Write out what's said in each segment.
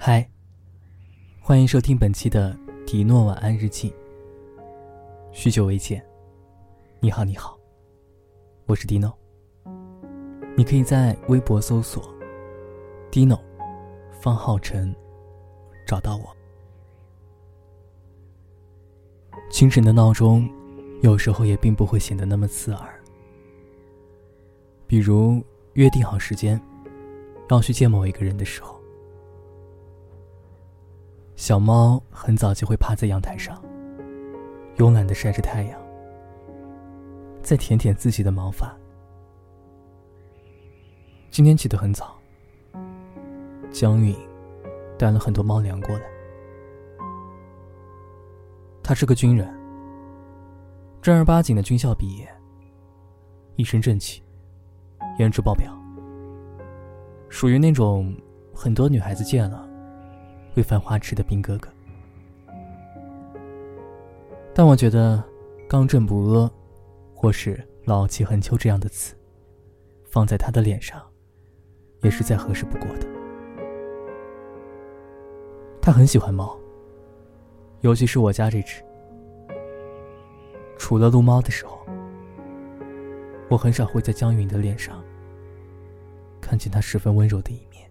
嗨，欢迎收听本期的迪诺晚安日记。许久未见，你好，你好，我是迪诺。你可以在微博搜索 “Dino 方浩辰”，找到我。清晨的闹钟，有时候也并不会显得那么刺耳。比如约定好时间，要去见某一个人的时候。小猫很早就会趴在阳台上，慵懒的晒着太阳，再舔舔自己的毛发。今天起得很早，江允带了很多猫粮过来。他是个军人，正儿八经的军校毕业，一身正气，颜值爆表，属于那种很多女孩子见了。会犯花痴的兵哥哥，但我觉得“刚正不阿”或是“老气横秋”这样的词，放在他的脸上，也是再合适不过的。他很喜欢猫，尤其是我家这只。除了撸猫的时候，我很少会在江云的脸上看见他十分温柔的一面。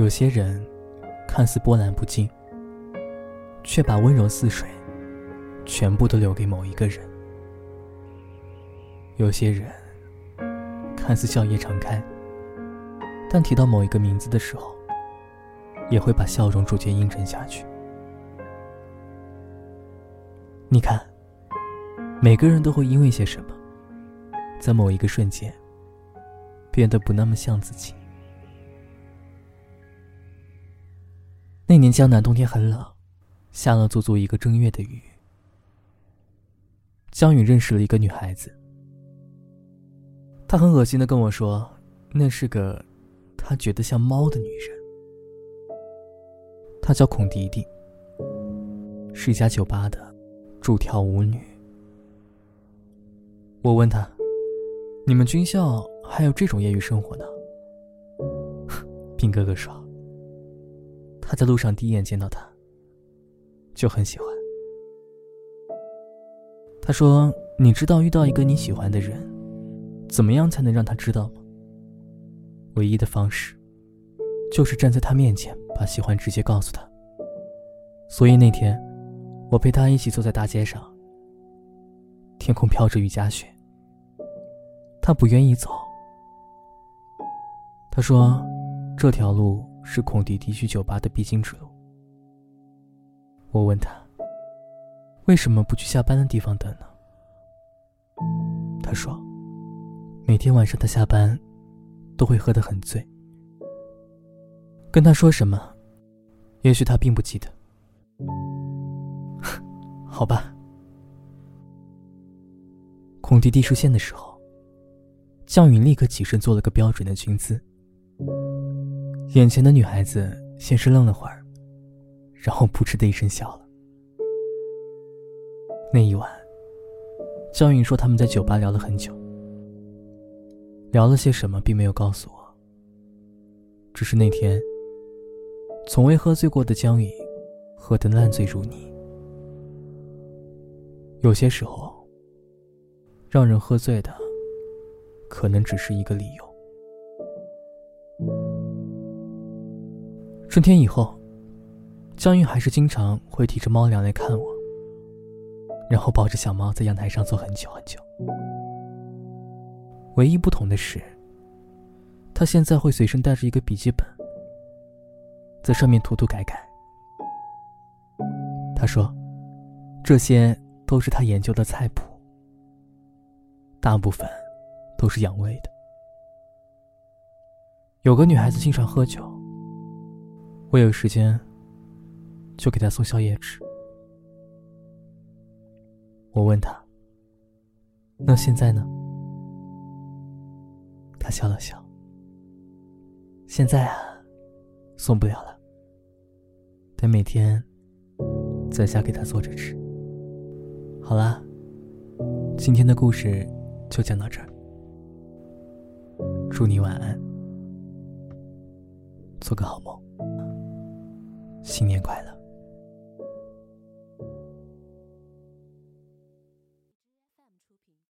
有些人看似波澜不惊，却把温柔似水全部都留给某一个人；有些人看似笑靥常开，但提到某一个名字的时候，也会把笑容逐渐阴沉下去。你看，每个人都会因为些什么，在某一个瞬间变得不那么像自己。那年江南冬天很冷，下了足足一个正月的雨。江雨认识了一个女孩子，她很恶心的跟我说，那是个她觉得像猫的女人。她叫孔迪迪，是一家酒吧的驻跳舞女。我问她：“你们军校还有这种业余生活呢？” 兵哥哥说。他在路上第一眼见到他，就很喜欢。他说：“你知道遇到一个你喜欢的人，怎么样才能让他知道吗？唯一的方式，就是站在他面前，把喜欢直接告诉他。所以那天，我陪他一起坐在大街上，天空飘着雨夹雪。他不愿意走。他说：这条路。”是孔迪迪去酒吧的必经之路。我问他：“为什么不去下班的地方等呢？”他说：“每天晚上他下班，都会喝得很醉。跟他说什么，也许他并不记得。好吧。”孔迪迪出现的时候，江云立刻起身做了个标准的军姿。眼前的女孩子先是愣了会儿，然后扑哧的一声笑了。那一晚，江云说他们在酒吧聊了很久，聊了些什么并没有告诉我。只是那天，从未喝醉过的江云，喝得烂醉如泥。有些时候，让人喝醉的，可能只是一个理由。春天以后，江云还是经常会提着猫粮来看我，然后抱着小猫在阳台上坐很久很久。唯一不同的是，他现在会随身带着一个笔记本，在上面涂涂改改。他说，这些都是他研究的菜谱，大部分都是养胃的。有个女孩子经常喝酒。我有时间，就给他送宵夜吃。我问他：“那现在呢？”他笑了笑：“现在啊，送不了了。得每天在家给他做着吃。”好啦，今天的故事就讲到这儿。祝你晚安。做个好梦，新年快乐。